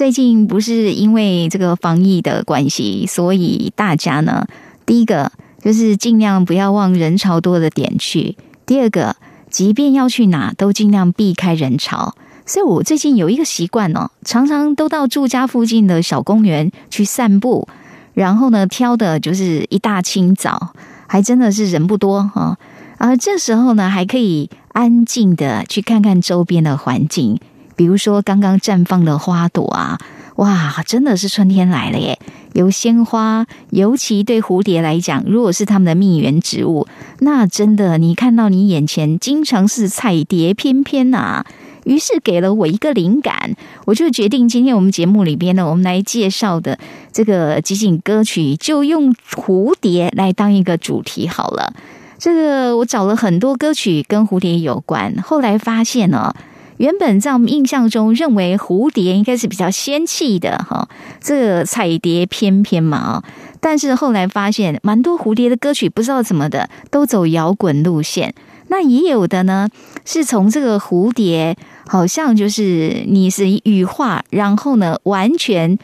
最近不是因为这个防疫的关系，所以大家呢，第一个就是尽量不要往人潮多的点去；第二个，即便要去哪，都尽量避开人潮。所以我最近有一个习惯哦，常常都到住家附近的小公园去散步，然后呢，挑的就是一大清早，还真的是人不多哈。而这时候呢，还可以安静的去看看周边的环境。比如说，刚刚绽放的花朵啊，哇，真的是春天来了耶！有鲜花，尤其对蝴蝶来讲，如果是它们的蜜源植物，那真的，你看到你眼前经常是彩蝶翩翩呐。于是给了我一个灵感，我就决定今天我们节目里边呢，我们来介绍的这个集锦歌曲，就用蝴蝶来当一个主题好了。这个我找了很多歌曲跟蝴蝶有关，后来发现呢。原本在我们印象中认为蝴蝶应该是比较仙气的哈，这个彩蝶翩翩嘛啊但是后来发现蛮多蝴蝶的歌曲不知道怎么的都走摇滚路线，那也有的呢是从这个蝴蝶好像就是你是羽化，然后呢完全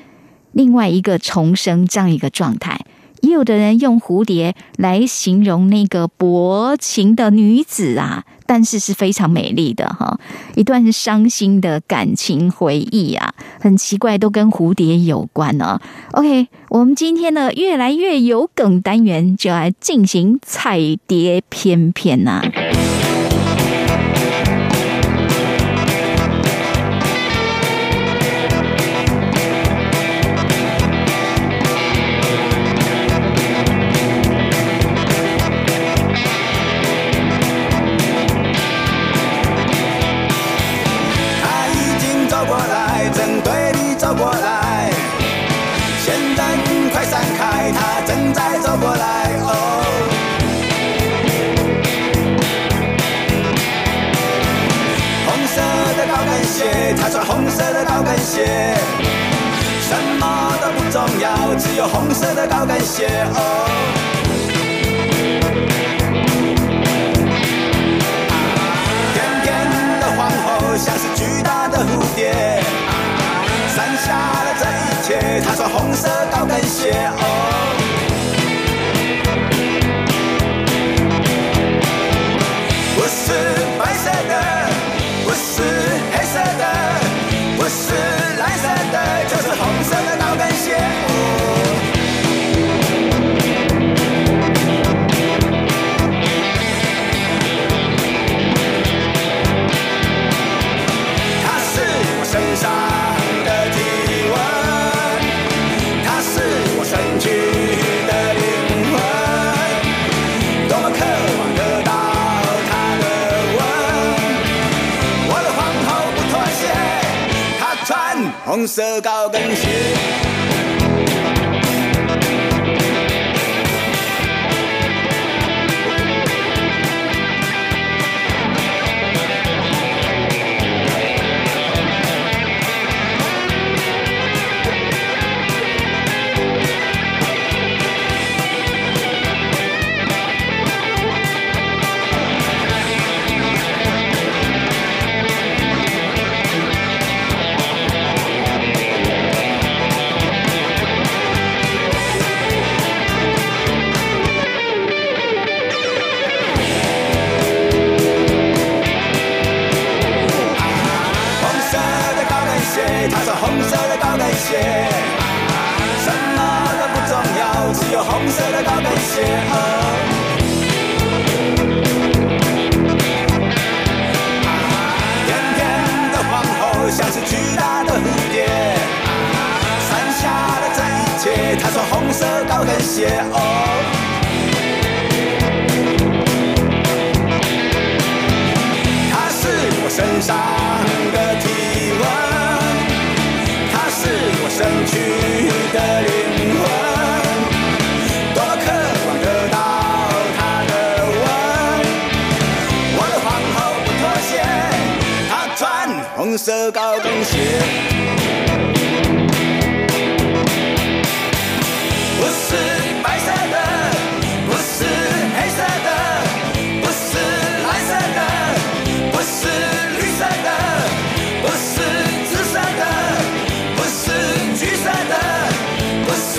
另外一个重生这样一个状态。也有的人用蝴蝶来形容那个薄情的女子啊，但是是非常美丽的哈，一段伤心的感情回忆啊，很奇怪，都跟蝴蝶有关呢。OK，我们今天呢越来越有梗单元，就来进行彩蝶翩翩呐。的高跟鞋。哦，翩翩的皇后像是巨大的蝴蝶，伞下了这一切。她穿红色高跟鞋。哦，红色高跟鞋。的高跟鞋，什么都不重要，只有红色的高跟鞋。哦翩翩的皇后像是巨大的蝴蝶，伞下的这一切。她穿红色高跟鞋。哦。不是白色的，不是黑色的，不是蓝色的，不是绿色的，不是紫色的，不是橘色的，不是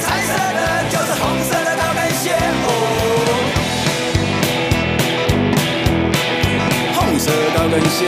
彩色的，就是红色的高跟鞋。哦，红色高跟鞋，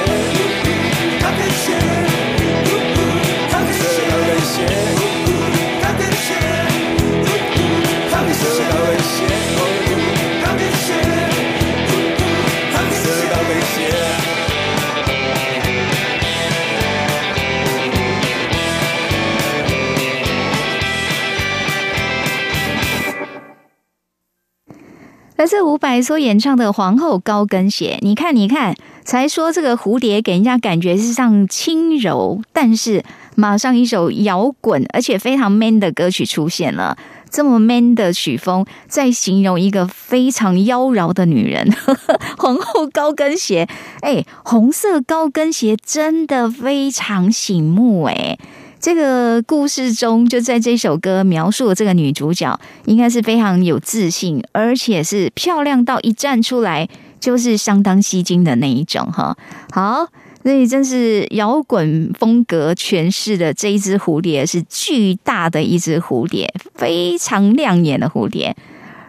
来自伍佰所演唱的《皇后高跟鞋》，你看，你看，才说这个蝴蝶给人家感觉是像轻柔，但是马上一首摇滚而且非常 man 的歌曲出现了。这么 man 的曲风，在形容一个非常妖娆的女人，皇后高跟鞋。哎，红色高跟鞋真的非常醒目哎。这个故事中，就在这首歌描述的这个女主角，应该是非常有自信，而且是漂亮到一站出来就是相当吸睛的那一种哈。好，所以真是摇滚风格诠释的这一只蝴蝶是巨大的一只蝴蝶，非常亮眼的蝴蝶。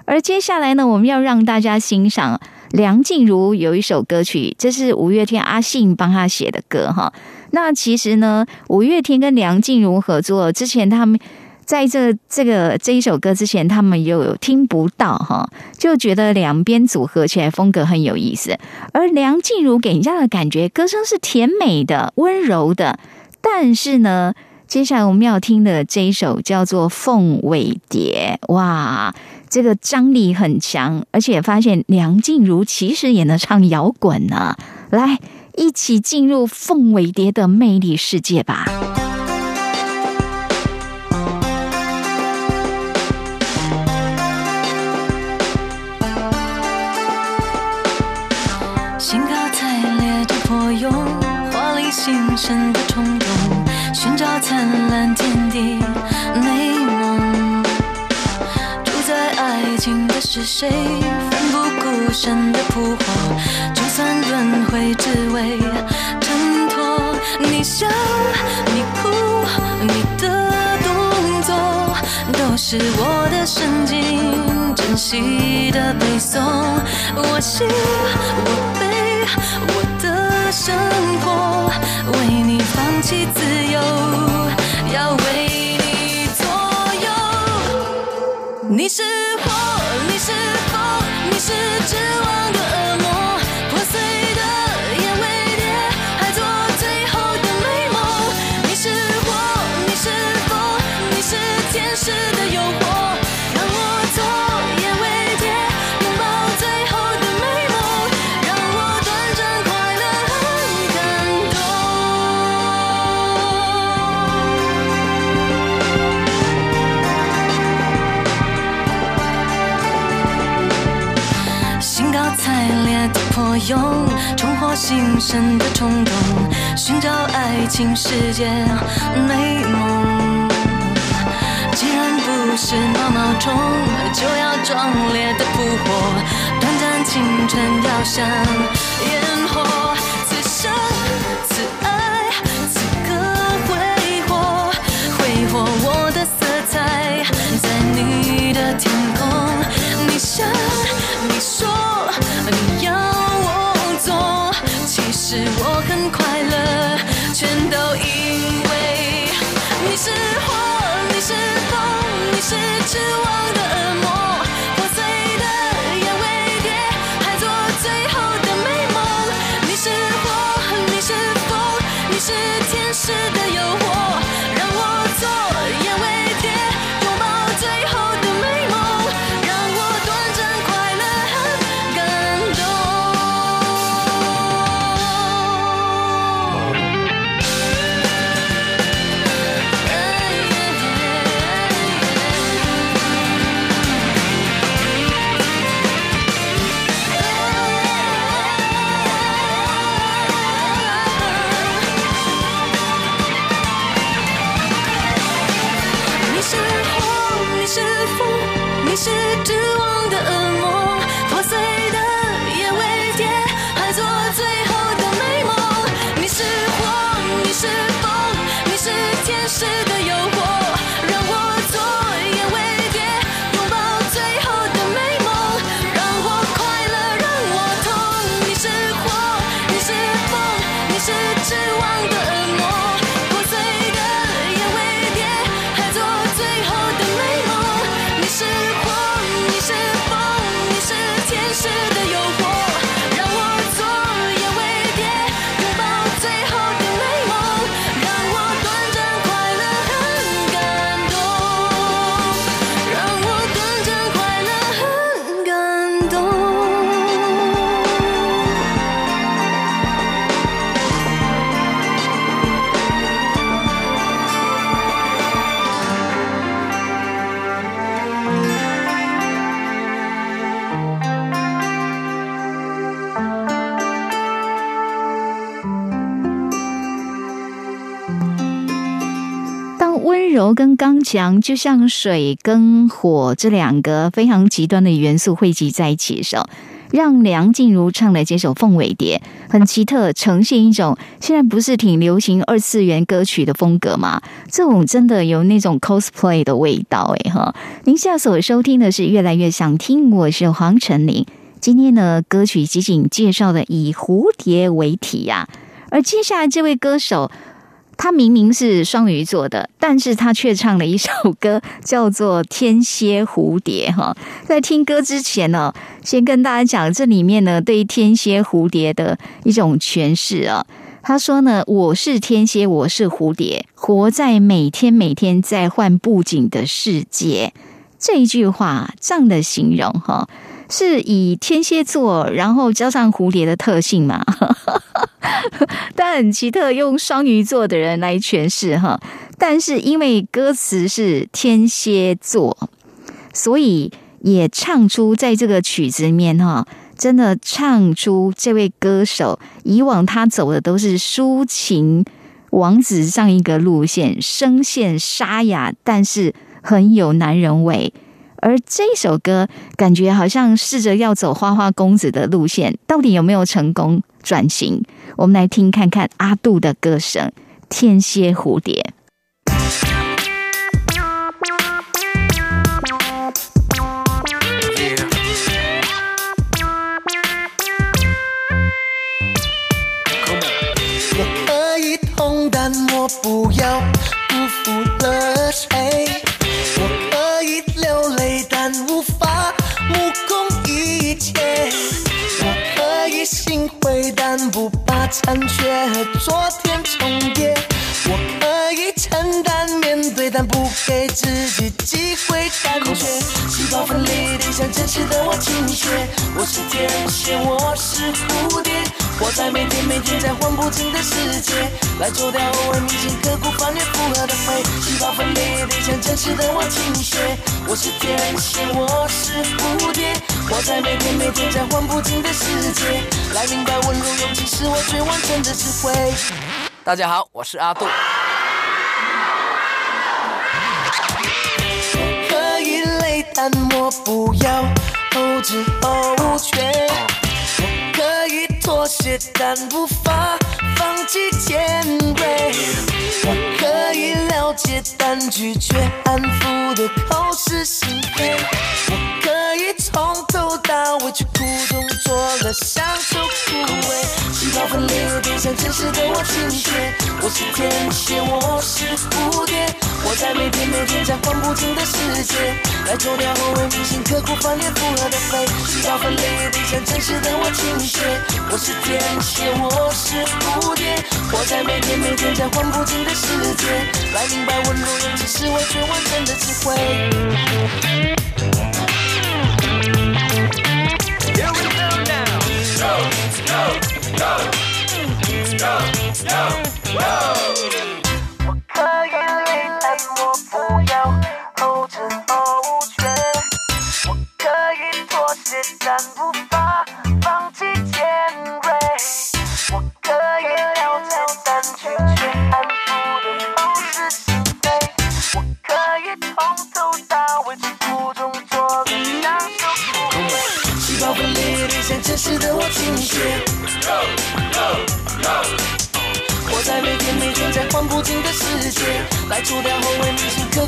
而接下来呢，我们要让大家欣赏梁静茹有一首歌曲，这是五月天阿信帮她写的歌哈。那其实呢，五月天跟梁静茹合作之前，他们在这这个这一首歌之前，他们又有听不到哈，就觉得两边组合起来风格很有意思。而梁静茹给人家的感觉，歌声是甜美的、温柔的，但是呢，接下来我们要听的这一首叫做《凤尾蝶》，哇！这个张力很强，而且发现梁静茹其实也能唱摇滚呢。来，一起进入凤尾蝶的魅力世界吧！兴高采烈的破蛹，华丽新生的冲动，寻找灿烂天地美梦。主宰爱情的是谁？奋不顾身的扑火，算轮回只为挣脱。你笑，你哭，你的动作都是我的神经，珍惜的背诵。我心，我悲，我的生活，为你放弃自由，要为你左右。你是火，你是风，你是绝望重获新生的冲动，寻找爱情世界美梦。既然不是毛毛虫，就要壮烈的扑火，短暂青春要像跟刚强，就像水跟火这两个非常极端的元素汇集在一起的时候，让梁静茹唱的这首《凤尾蝶》很奇特，呈现一种现在不是挺流行二次元歌曲的风格吗？这种真的有那种 cosplay 的味道诶哈！您现在所收听的是越来越想听，我是黄晨林。今天呢，歌曲集锦介绍的以蝴蝶为题呀、而接下来这位歌手，他明明是双鱼座的，但是他却唱了一首歌，叫做《天蝎蝴蝶》哈。在听歌之前呢，先跟大家讲这里面呢对天蝎蝴蝶的一种诠释啊。他说呢：“我是天蝎，我是蝴蝶，活在每天每天在换布景的世界。”这一句话这样的形容哈，是以天蝎座，然后加上蝴蝶的特性嘛？但很奇特，用双鱼座的人来诠释哈。但是因为歌词是天蝎座，所以也唱出在这个曲子里面哈，真的唱出这位歌手以往他走的都是抒情王子上一个路线，声线沙哑，但是很有男人味。而这首歌感觉好像试着要走花花公子的路线，到底有没有成功转型？我们来听看看阿杜的歌声《天蝎蝴蝶》。我是天蝎，我是蝴蝶，活在每天每天在换不尽的世界，来做掉偶尔铭心刻骨翻越复合的灰。细胞分离地向真实的我倾斜。我是天蝎，我是蝴蝶，活在每天每天在换不尽的世界，来明白温柔勇气是我最完整的智慧。大家好，我是阿杜。可以累，但我不要后知后觉。我可以妥协，但无法放弃尖锐。我可以了解，但拒绝安抚的口是心非。我可以从头到尾去苦中作乐，享受枯萎。细胞分裂，变向真实的我倾斜。我是天蝎，我是蝴蝶，我在每天每天在换不尽的世界，来做掉后为铭心刻骨翻脸复合的飞。细胞分裂，变向真实的我倾斜。我是天蝎，我是蝴蝶，活在每天每天在换不尽的世界，来明白温柔勇气是我最完整的智慧。Here we go now. Go, go, go, go, go, go.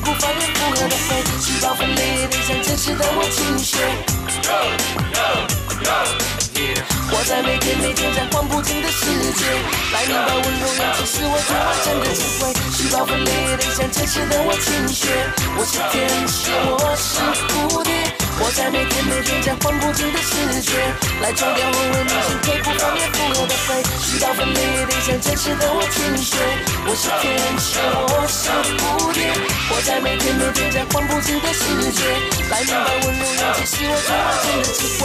女性刻骨翻越复合的肺，细胞分裂得像真实的我倾斜。活在每天每天在晃不尽的世界，来明白温柔勇气是我最完整的智慧。细胞分裂得像真实的我倾斜，我是天使，我是蝴蝶。活在每天每天在换不尽的世界，来撞掉我为女性刻骨翻越复合的肺。细胞分裂得像真实的我倾血，我是天使，我是蝴蝶。活在每天每天在换不尽的世界，来明白温柔勇气是我最完整的机会。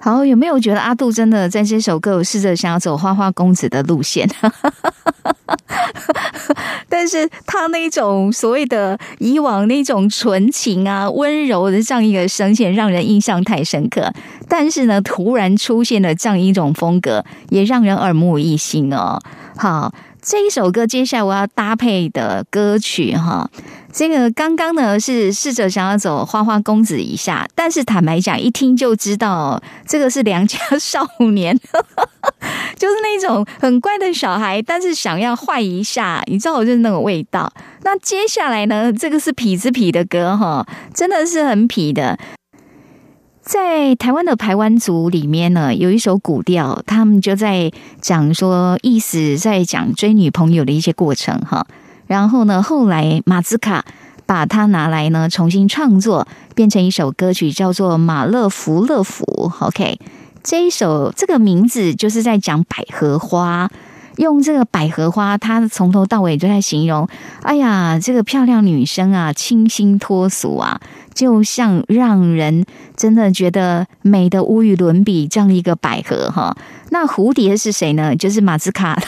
好，有没有觉得阿杜真的在这首歌有试着想要走花花公子的路线？但是他那种所谓的以往那种纯情啊、温柔的这样一个声线，让人印象太深刻。但是呢，突然出现了这样一种风格，也让人耳目一新哦。好，这一首歌接下来我要搭配的歌曲哈，这个刚刚呢是试着想要走花花公子一下，但是坦白讲，一听就知道这个是良家少年，就是那种很乖的小孩，但是想要坏一下，你知道，就是那个味道。那接下来呢，这个是痞子痞的歌哈，真的是很痞的。在台湾的排湾族里面呢，有一首古调，他们就在讲说，意思在讲追女朋友的一些过程哈。然后呢，后来马兹卡把它拿来呢重新创作，变成一首歌曲，叫做《马勒福勒福》。OK，这一首这个名字就是在讲百合花。用这个百合花，它从头到尾都在形容，哎呀，这个漂亮女生啊，清新脱俗啊，就像让人真的觉得美的无与伦比这样一个百合哈。那蝴蝶是谁呢？就是马兹卡，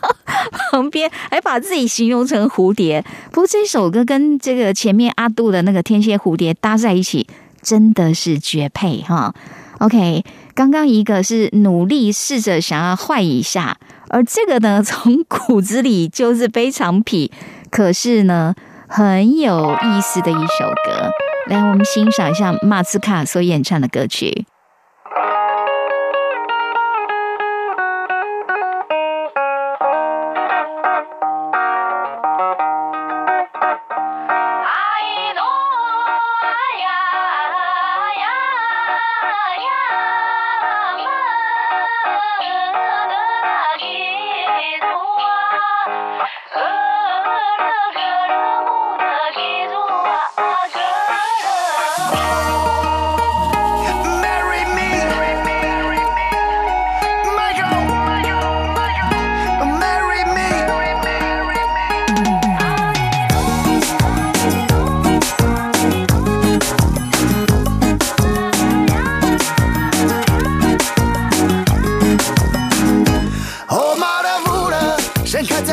旁边还把自己形容成蝴蝶。不过这首歌跟这个前面阿杜的那个天蝎蝴蝶搭在一起，真的是绝配哈。OK，刚刚一个是努力试着想要坏一下。而这个呢，从骨子里就是非常痞，可是呢，很有意思的一首歌。来，我们欣赏一下马斯卡所演唱的歌曲。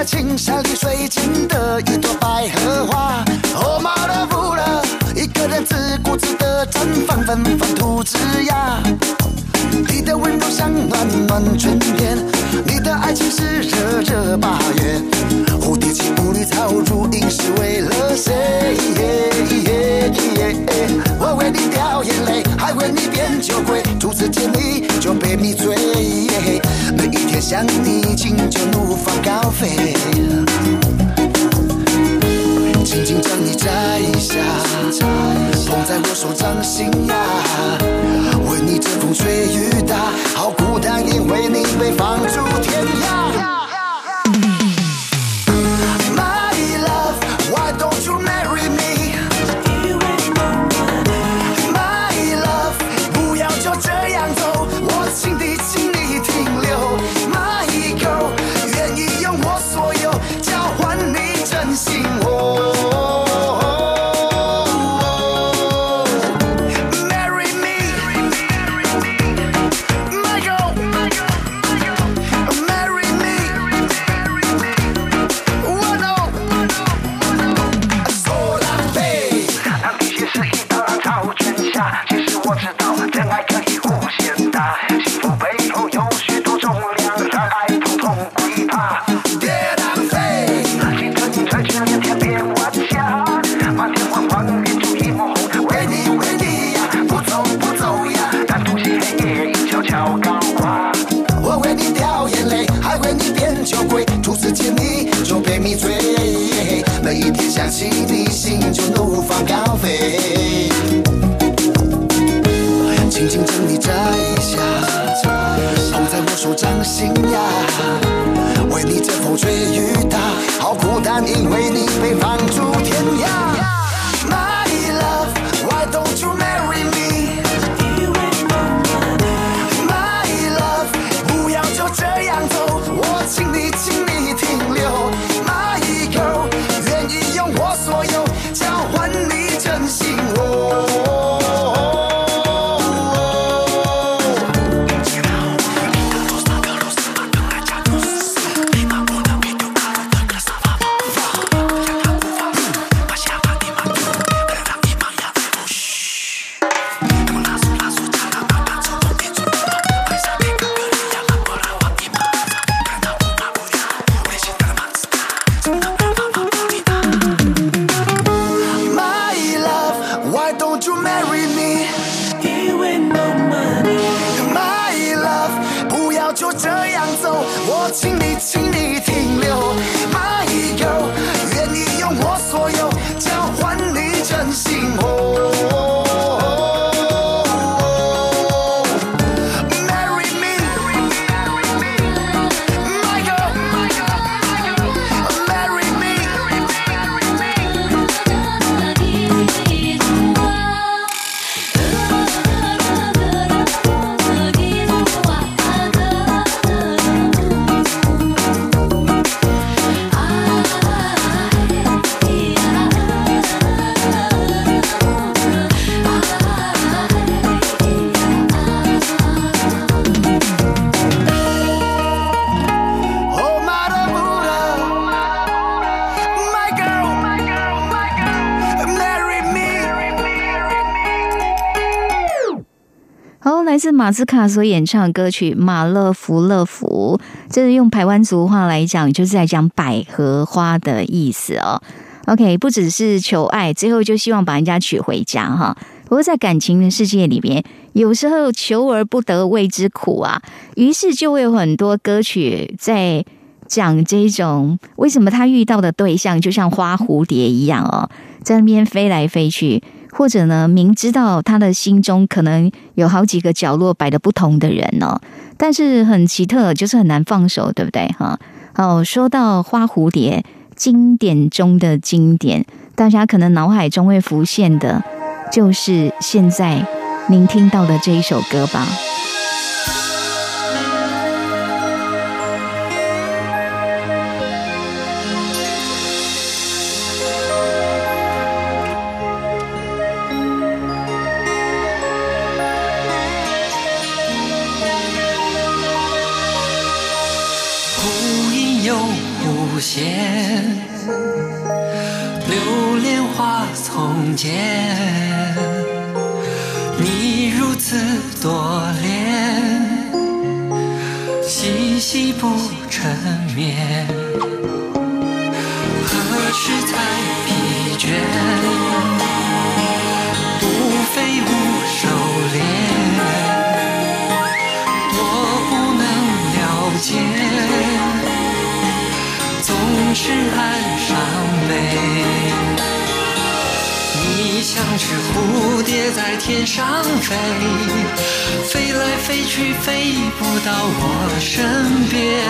青山绿水间的一朵百合花。哦，马勒布勒，一个人自顾自的绽放，芬芳吐枝芽。你的温柔像暖暖春天，你的爱情是热热八月。蝴蝶起舞，绿草如茵，是为了谁？我为你掉眼泪，还为你变酒鬼，初次见你就被迷醉。想你，请就怒放高飞，轻轻将你摘下，捧在我手掌心呀。为你遮风吹雨打，好孤单，因为你被放逐天涯。来自马斯卡所演唱的歌曲《马勒福勒福》，这是用台湾族话来讲，就是在讲百合花的意思哦。OK，不只是求爱，最后就希望把人家娶回家哈。不过在感情的世界里面，有时候求而不得谓之苦啊，于是就会有很多歌曲在讲这种为什么他遇到的对象就像花蝴蝶一样哦，在那边飞来飞去，或者呢，明知道他的心中可能有好几个角落摆的不同的人哦，但是很奇特，就是很难放手，对不对哈？哦，说到花蝴蝶，经典中的经典，大家可能脑海中会浮现的，就是现在您听到的这一首歌吧。丛间。你如此多恋，细细不成眠，何时才疲倦？不飞无收敛。我不能了解，总是爱上悲。你像只蝴蝶在天上飞，飞来飞去飞不到我身边，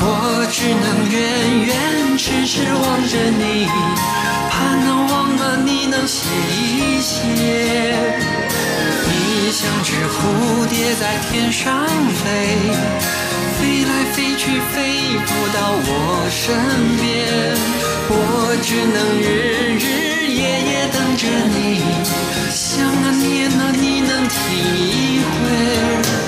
我只能远远痴痴望着你，盼能忘了你能歇一歇。你像只蝴蝶在天上飞，飞来飞去飞不到我身边，我只能日日夜夜等着你，想啊念啊你能体会。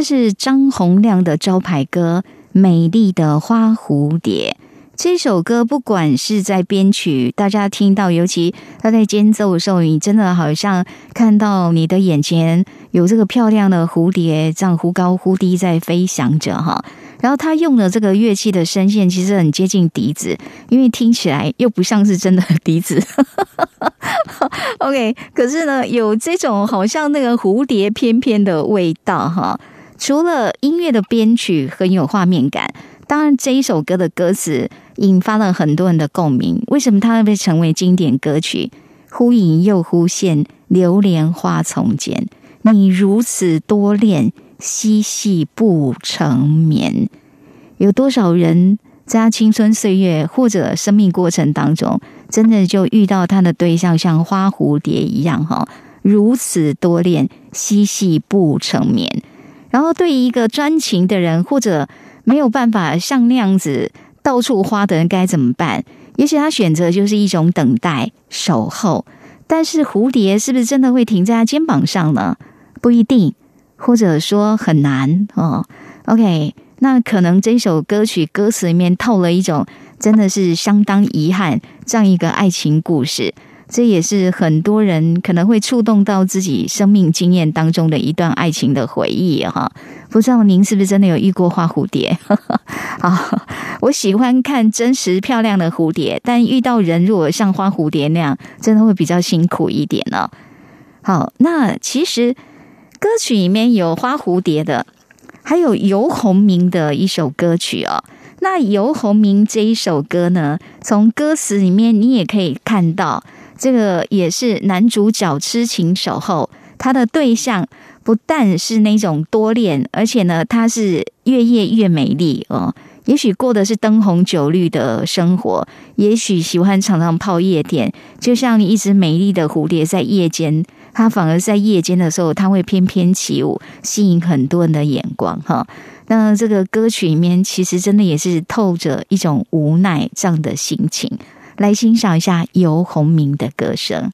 这是张洪亮的招牌歌《美丽的花蝴蝶》。这首歌不管是在编曲，大家听到，尤其他在间奏的时候，你真的好像看到你的眼前有这个漂亮的蝴蝶，这样忽高忽低在飞翔着哈。然后他用的这个乐器的声线其实很接近笛子，因为听起来又不像是真的笛子。OK，可是呢，有这种好像那个蝴蝶翩翩的味道哈。除了音乐的编曲很有画面感，当然这一首歌的歌词引发了很多人的共鸣。为什么它会被成为经典歌曲？忽隐又忽现，流连花丛间。你如此多恋，嬉戏不成眠。有多少人在他青春岁月或者生命过程当中，真的就遇到他的对象像花蝴蝶一样哈，如此多恋，嬉戏不成眠。然后对于一个专情的人，或者没有办法像那样子到处花的人该怎么办？也许他选择就是一种等待、守候。但是蝴蝶是不是真的会停在他肩膀上呢？不一定，或者说很难哦。OK，那可能这首歌曲歌词里面透了一种真的是相当遗憾这样一个爱情故事。这也是很多人可能会触动到自己生命经验当中的一段爱情的回忆哈。不知道您是不是真的有遇过花蝴蝶？啊，我喜欢看真实漂亮的蝴蝶，但遇到人如果像花蝴蝶那样，真的会比较辛苦一点呢。好，那其实歌曲里面有花蝴蝶的，还有游鸿明的一首歌曲哦。那游鸿明这一首歌呢，从歌词里面你也可以看到。这个也是男主角痴情守候，他的对象不但是那种多恋，而且呢，他是越夜越美丽哦。也许过的是灯红酒绿的生活，也许喜欢常常泡夜店，就像一只美丽的蝴蝶在夜间，它反而在夜间的时候，它会翩翩起舞，吸引很多人的眼光哈。那这个歌曲里面，其实真的也是透着一种无奈这样的心情。来欣赏一下游鸿明的歌声。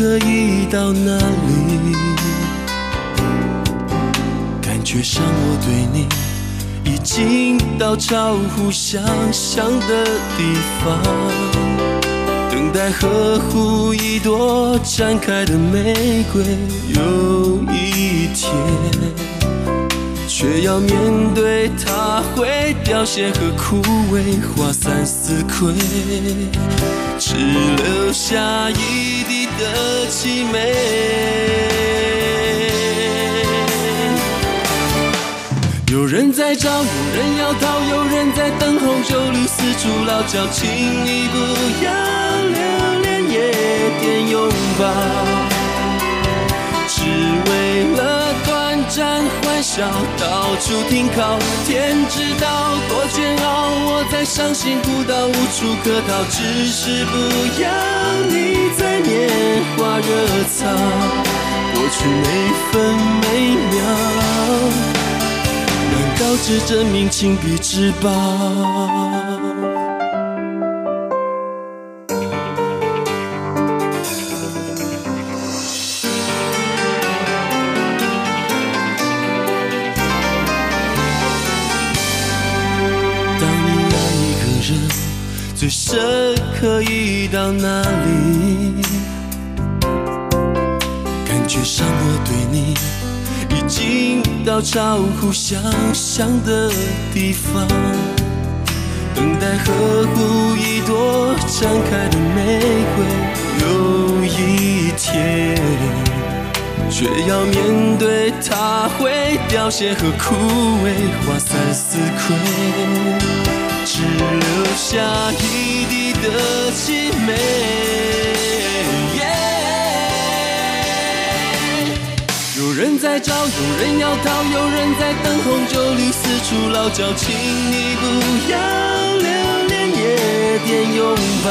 可以到哪里？感觉上我对你已经到超乎想象的地方，等待呵护一朵绽开的玫瑰，有一天却要面对它会凋谢和枯萎，花散似葵，只留下一的凄美。有人在找，有人要逃，有人在等候，酒绿四处落脚，请你不要留恋夜店拥抱，只为了短暂欢笑，到处停靠。天知道多煎熬，我在伤心孤岛无处可逃，只是不要你在拈花惹草，过去每分每秒。难道只证明，情比之宝。可以到哪里？感觉上我对你。已经到超乎想象的地方，等待呵护一朵绽开的玫瑰。有一天，却要面对它会凋谢和枯萎，花散似葵，只留下一地的凄美。有人在找，有人要逃，有人在等红，酒绿四处落脚，请你不要留恋夜店拥抱，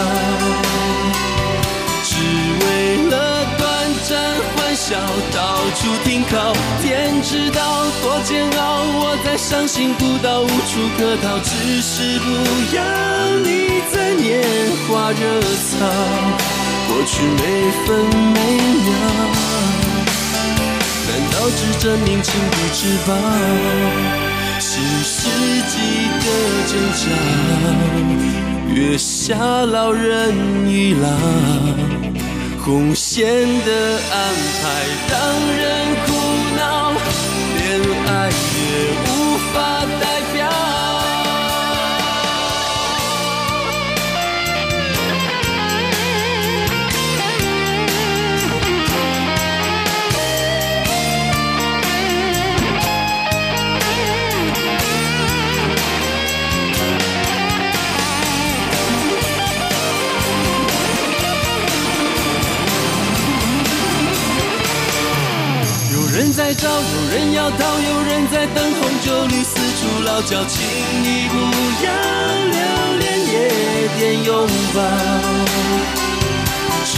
只为了短暂欢笑，到处停靠。天知道多煎熬，我在伤心孤岛无处可逃，只是不要你在拈花惹草，过去每分每秒。难道只证明情不知报？新世纪的争吵，月下老人已老，红线的安排让人苦恼，连爱也无法代在找，有人要逃，有人在等候，酒绿四处落脚，请你不要留恋夜店拥抱，只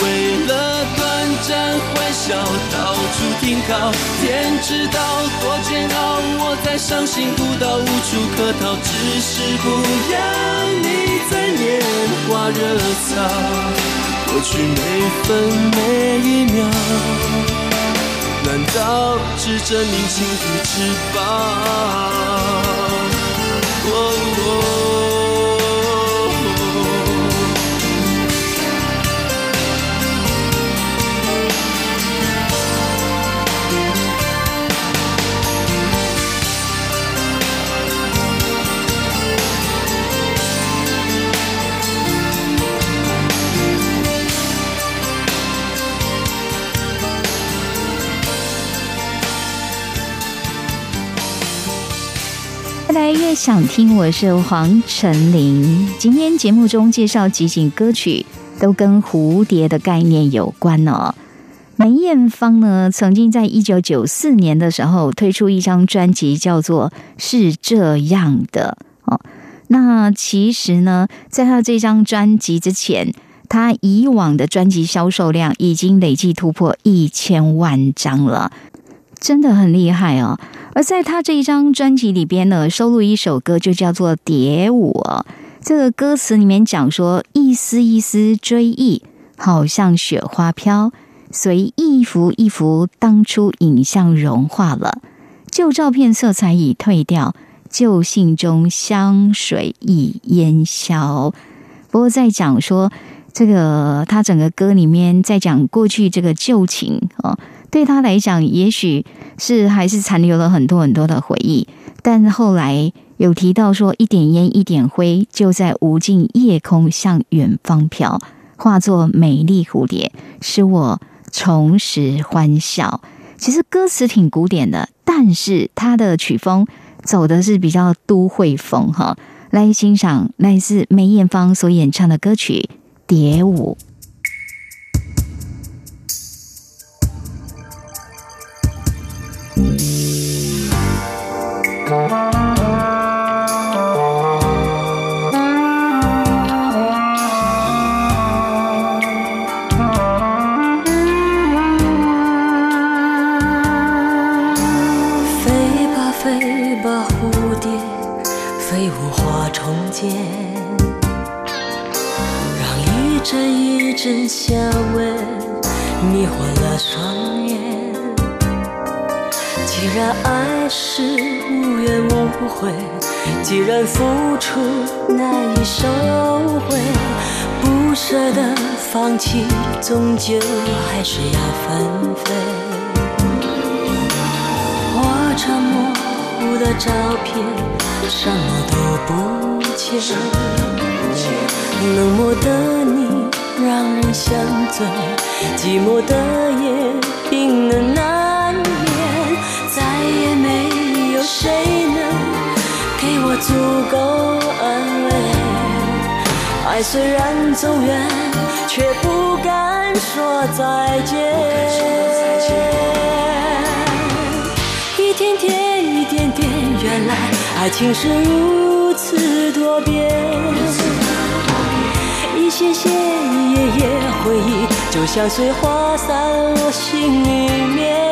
为了短暂欢笑，到处停靠。天知道多煎熬，我在伤心孤岛无处可逃，只是不要你在拈花惹草，过去每分每一秒。难道只证明情比之报？越来越想听，我是黄晨林。今天节目中介绍几景歌曲，都跟蝴蝶的概念有关哦。梅艳芳呢，曾经在一九九四年的时候推出一张专辑，叫做《是这样的》哦。那其实呢，在她这张专辑之前，她以往的专辑销售量已经累计突破一千万张了，真的很厉害哦。而在他这一张专辑里边呢，收录一首歌，就叫做《蝶舞》。这个歌词里面讲说，一丝一丝追忆，好像雪花飘，随一幅一幅当初影像融化了，旧照片色彩已褪掉，旧信中香水已烟消。不过在讲说，这个他整个歌里面在讲过去这个旧情哦。对他来讲，也许是还是残留了很多很多的回忆。但后来有提到说，一点烟一点灰，就在无尽夜空向远方飘，化作美丽蝴蝶，使我重拾欢笑。其实歌词挺古典的，但是它的曲风走的是比较都会风哈。来欣赏来自梅艳芳所演唱的歌曲《蝶舞》。飞吧飞吧，蝴蝶，飞舞花丛间，让一阵一阵香味迷惑了双眼。然爱是无怨无悔，既然付出难以收回，不舍得放弃，终究还是要纷飞。我这模糊的照片，什么都不见。冷漠的你让人想醉，寂寞的夜冰冷难谁能给我足够安慰。爱虽然走远，却不敢说再见。一天天，一点点，原来爱情是如此多变。一些些，一页页回忆，就像碎花散落心里面。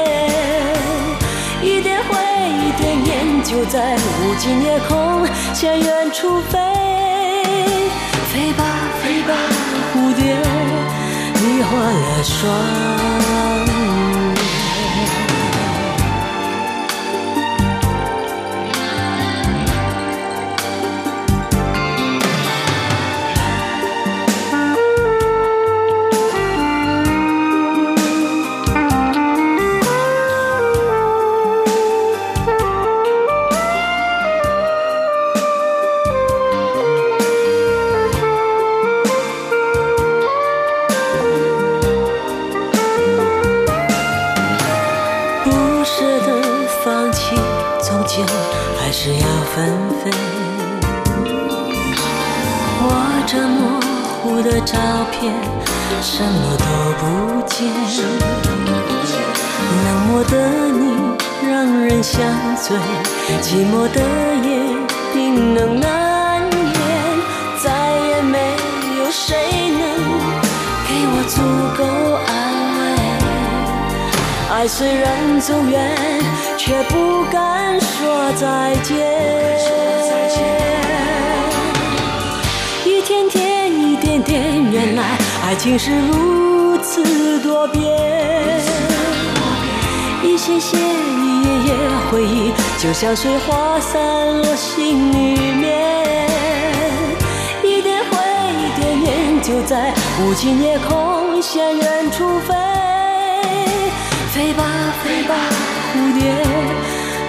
一点灰，一点烟，就在无尽夜空向远处飞。飞吧，飞吧，蝴蝶，迷惑了双忆，就像碎花散落心里面。一点灰，一点烟，就在无尽夜空向远处飞。飞吧，飞吧，蝴蝶，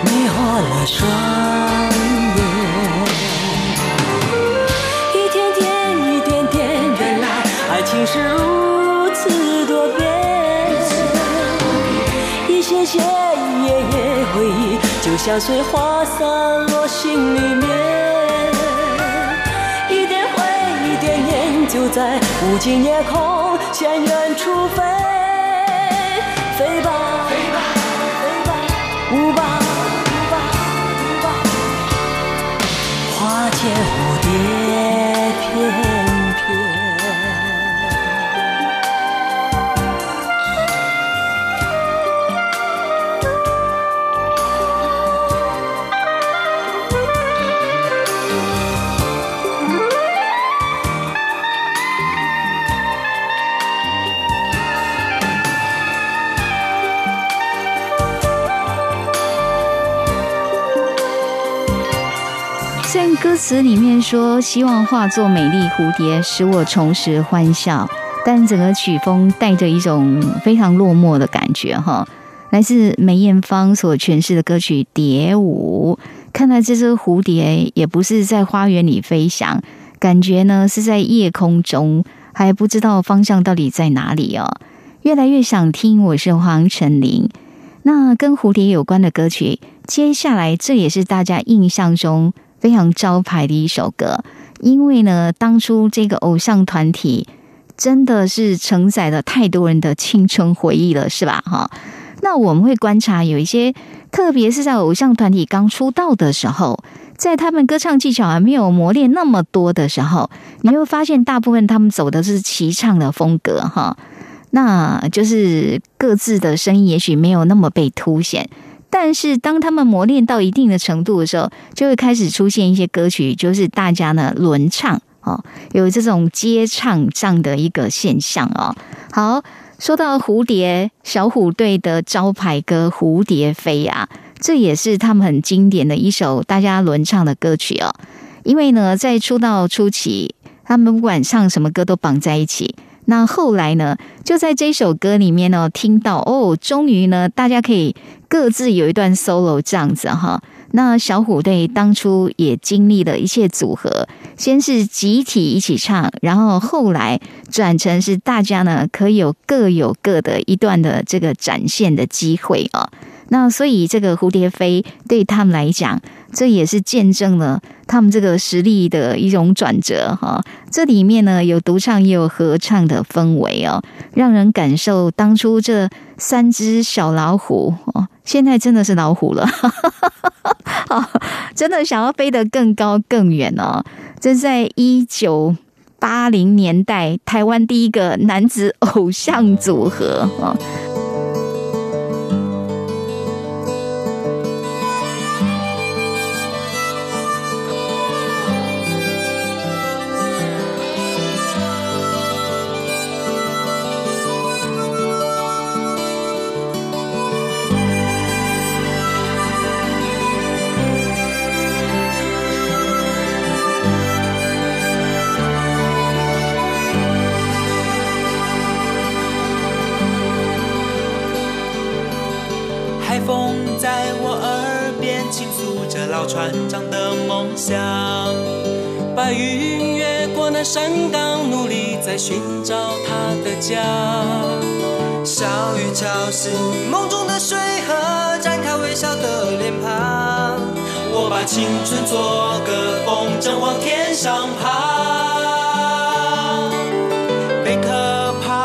迷惑了双眼。一天天，一点点，原来爱情是如就像碎花散落心里面。一点灰，一点烟，就在无尽夜空向远处飞。飞吧，飞吧，飞吧，舞吧，舞吧，舞吧，花间词里面说希望化作美丽蝴蝶，使我重拾欢笑，但整个曲风带着一种非常落寞的感觉哈。来自梅艳芳所诠释的歌曲《蝶舞》。看来这只蝴蝶也不是在花园里飞翔，感觉呢是在夜空中，还不知道方向到底在哪里哦。越来越想听，我是黄晨林。那跟蝴蝶有关的歌曲，接下来这也是大家印象中非常招牌的一首歌，因为呢，当初这个偶像团体真的是承载了太多人的青春回忆了，是吧？哈，那我们会观察有一些，特别是在偶像团体刚出道的时候，在他们歌唱技巧还没有磨练那么多的时候，你会发现大部分他们走的是齐唱的风格，哈。那就是各自的声音也许没有那么被凸显，但是当他们磨练到一定的程度的时候，就会开始出现一些歌曲，就是大家呢轮唱哦，有这种接唱这样的一个现象哦。好，说到蝴蝶小虎队的招牌歌《蝴蝶飞》啊，这也是他们很经典的一首大家轮唱的歌曲哦。因为呢，在出道初期，他们不管唱什么歌都绑在一起。那后来呢？就在这首歌里面呢，听到哦，终于呢，大家可以各自有一段 solo 这样子哈。那小虎队当初也经历了一切组合，先是集体一起唱，然后后来转成是大家呢可以有各有各的一段的这个展现的机会啊。那所以这个蝴蝶飞对他们来讲。这也是见证了他们这个实力的一种转折哈。这里面呢有独唱也有合唱的氛围哦，让人感受当初这三只小老虎哦，现在真的是老虎了，真的想要飞得更高更远哦。这在一九八零年代台湾第一个男子偶像组合啊。风在我耳边倾诉着老船长的梦想，白云越过那山岗，努力在寻找他的家。小雨敲醒梦中的水河，展开微笑的脸庞。我把青春做个风筝，往天上爬。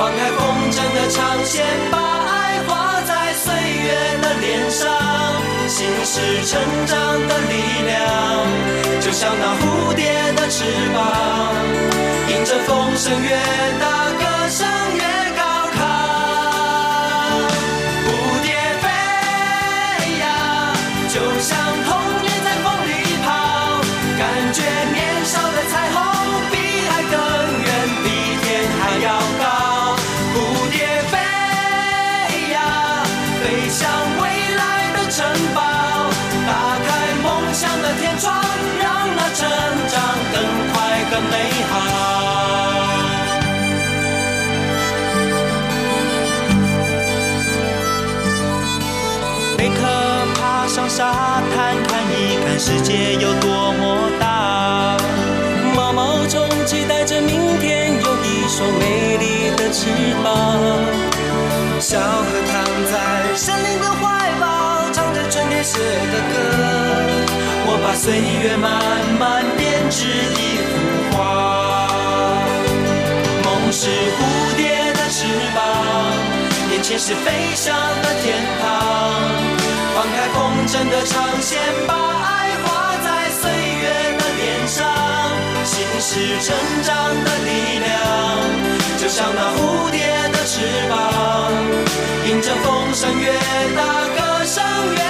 放开风筝的长线，把爱画在岁月的脸上。心是成长的力量，就像那蝴蝶的翅膀，迎着风声越大，歌声越高亢。蝴蝶飞呀，就像童年在风里跑，感觉年让那成长更快更美好。贝壳爬上沙滩，看一看世界有多么大。毛毛虫期待着明天有一双美丽的翅膀。小河躺在森林岁月慢慢编织一幅画。梦是蝴蝶的翅膀，眼前是飞翔的天堂。放开风筝的长线，把爱画在岁月的脸上。心是成长的力量，就像那蝴蝶的翅膀，迎着风声越大。歌。声越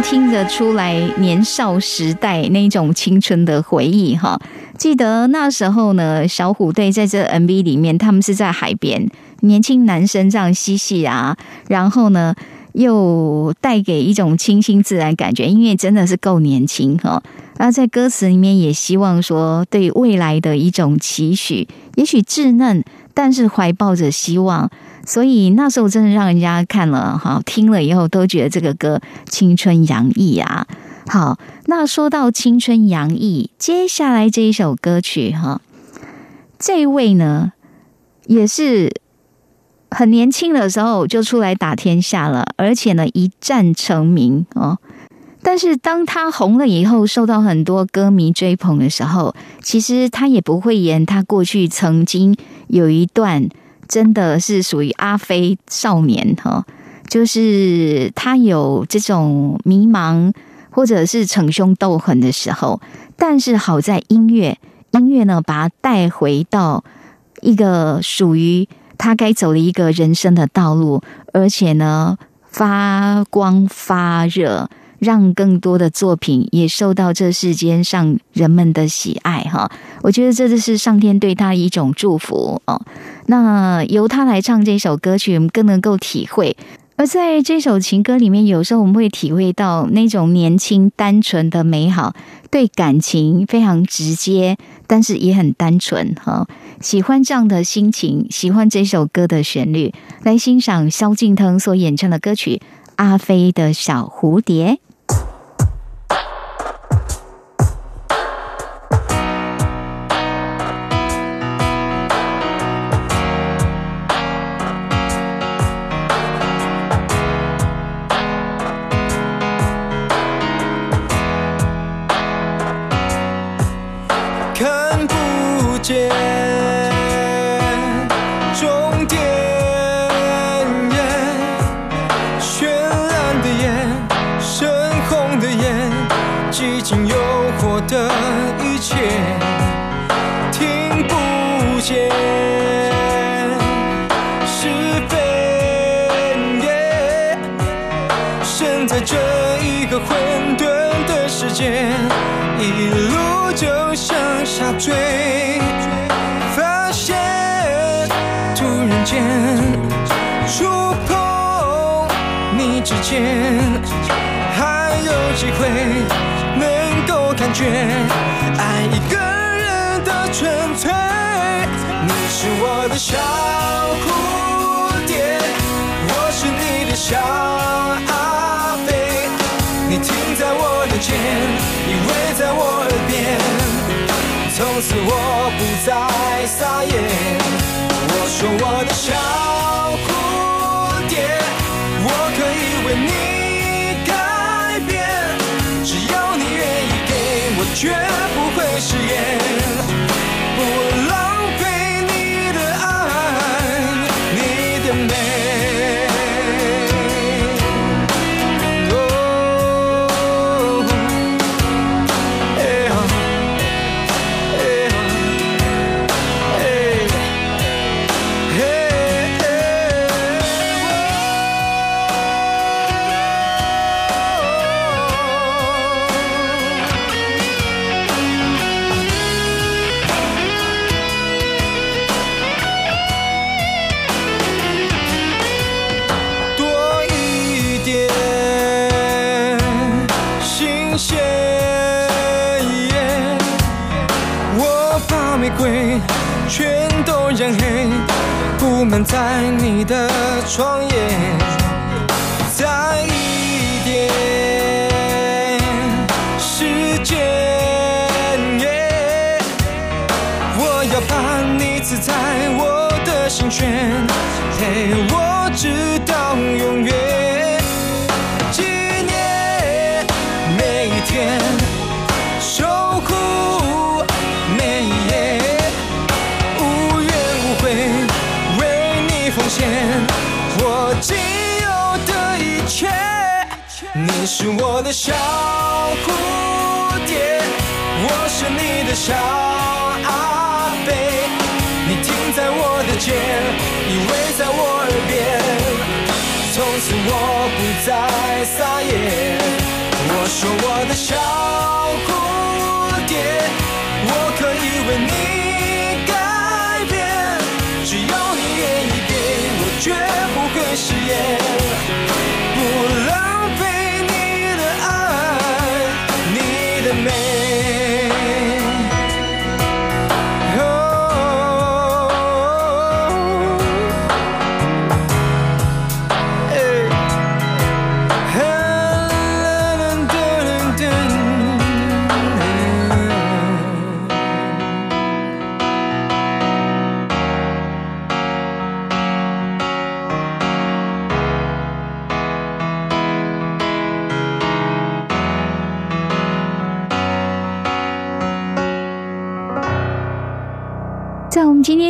听得出来年少时代那种青春的回忆哈。记得那时候呢，小虎队在这 MV 里面，他们是在海边，年轻男生这样嬉戏啊，然后呢又带给一种清新自然感觉，因为真的是够年轻哈。而在歌词里面也希望说对未来的一种期许，也许稚嫩，但是怀抱着希望。所以那时候真的让人家看了哈，听了以后都觉得这个歌青春洋溢啊。好，那说到青春洋溢，接下来这一首歌曲哈，这位呢也是很年轻的时候就出来打天下了，而且呢一战成名哦。但是当他红了以后，受到很多歌迷追捧的时候，其实他也不会言他过去曾经有一段真的是属于阿飞少年哈，就是他有这种迷茫。或者是逞凶斗狠的时候，但是好在音乐，音乐呢把他带回到一个属于他该走的一个人生的道路，而且呢发光发热，让更多的作品也受到这世间上人们的喜爱哈。我觉得这就是上天对他一种祝福哦。那由他来唱这首歌曲，我们更能够体会。而在这首情歌里面，有时候我们会体会到那种年轻单纯的美好，对感情非常直接，但是也很单纯哈。喜欢这样的心情，喜欢这首歌的旋律，来欣赏萧敬腾所演唱的歌曲《阿飞的小蝴蝶》。还有机会能够感觉爱一个人的纯粹。你是我的小蝴蝶，我是你的小阿飞，你停在我的肩，依偎在我耳边。从此我不再撒野。我说我绝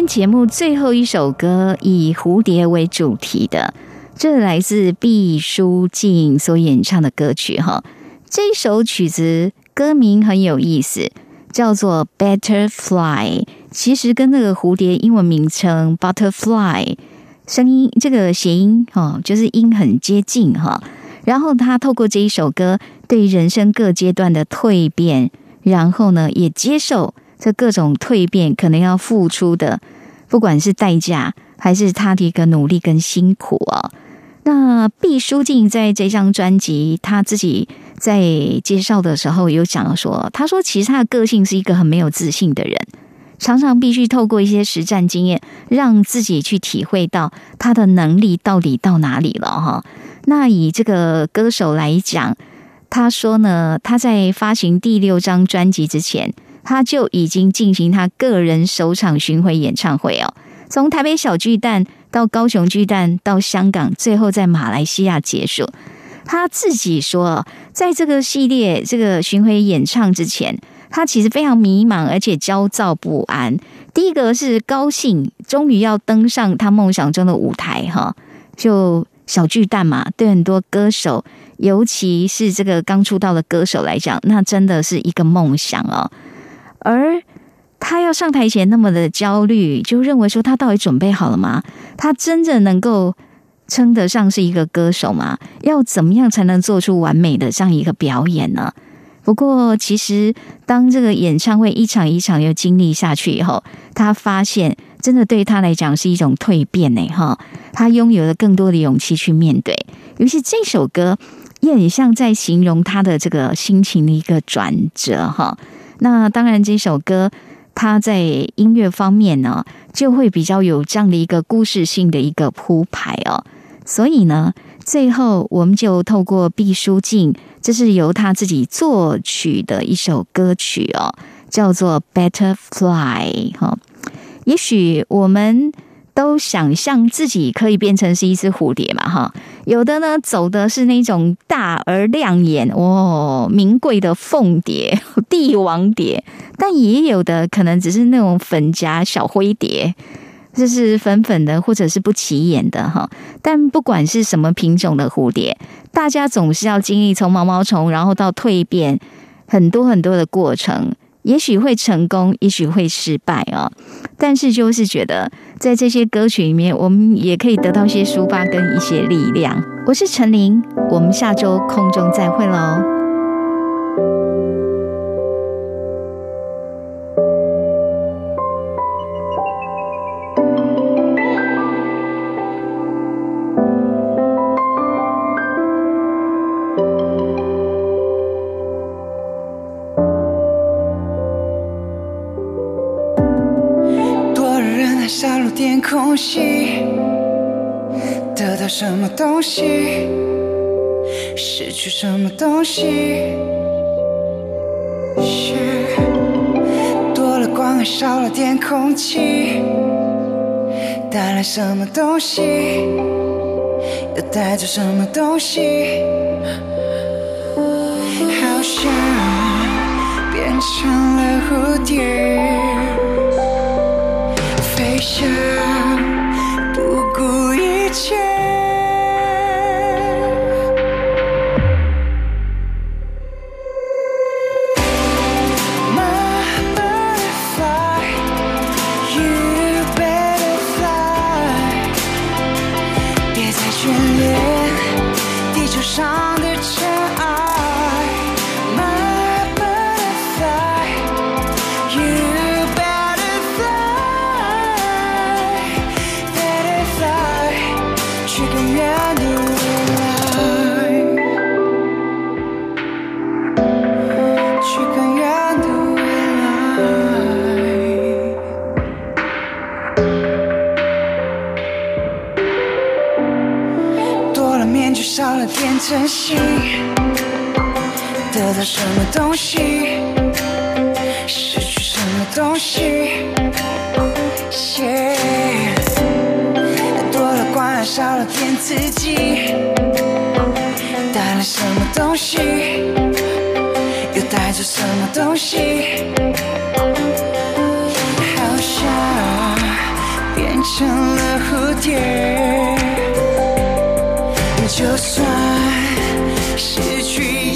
节目最后一首歌，以蝴蝶为主题的，这来自毕书尽所演唱的歌曲哈。这首曲子歌名很有意思，叫做《Butterfly》，其实跟那个蝴蝶英文名称 Butterfly 声音这个谐音哈，就是音很接近哈。然后他透过这一首歌，对人生各阶段的蜕变，然后呢，也接受这各种蜕变可能要付出的，不管是代价还是他的一个努力跟辛苦啊。那毕书尽在这张专辑，他自己在介绍的时候有讲说，他说其实他的个性是一个很没有自信的人，常常必须透过一些实战经验，让自己去体会到他的能力到底到哪里了哈。那以这个歌手来讲，他说呢，他在发行第六张专辑之前，他就已经进行他个人首场巡回演唱会哦，从台北小巨蛋。到高雄巨蛋，到香港，最后在马来西亚结束。他自己说，在这个系列这个巡回演唱之前，他其实非常迷茫，而且焦躁不安。第一个是高兴，终于要登上他梦想中的舞台，哈，就小巨蛋嘛。对很多歌手，尤其是这个刚出道的歌手来讲，那真的是一个梦想哦。而他要上台前那么的焦虑，就认为说他到底准备好了吗？他真的能够称得上是一个歌手吗？要怎么样才能做出完美的这样一个表演呢？不过，其实当这个演唱会一场一场又经历下去以后，他发现真的对他来讲是一种蜕变呢。哈，他拥有了更多的勇气去面对。尤其这首歌也很像在形容他的这个心情的一个转折。哈，那当然这首歌。它在音乐方面呢，就会比较有这样的一个故事性的一个铺排哦。所以呢，最后我们就透过毕书尽，这是由他自己作曲的一首歌曲哦，叫做《Better Fly》哈。也许我们。都想象自己可以变成是一只蝴蝶嘛？哈，有的呢走的是那种大而亮眼哦，名贵的凤蝶、帝王蝶，但也有的可能只是那种粉夹小灰蝶，就是粉粉的或者是不起眼的哈。但不管是什么品种的蝴蝶，大家总是要经历从毛毛虫，然后到蜕变，很多很多的过程。也许会成功，也许会失败哦！但是就是觉得，在这些歌曲里面，我们也可以得到一些抒发跟一些力量。我是陈琳，我们下周空中再会喽。少了点空隙，得到什么东西，失去什么东西。多了光，还少了点空气，带来什么东西，又带走什么东西。好像变成了蝴蝶。想不顾一切。珍惜，得到什么东西，失去什么东西。多了光，少了点自己，带来什么东西，又带走什么东西。好像变。成了蝴蝶。就算失去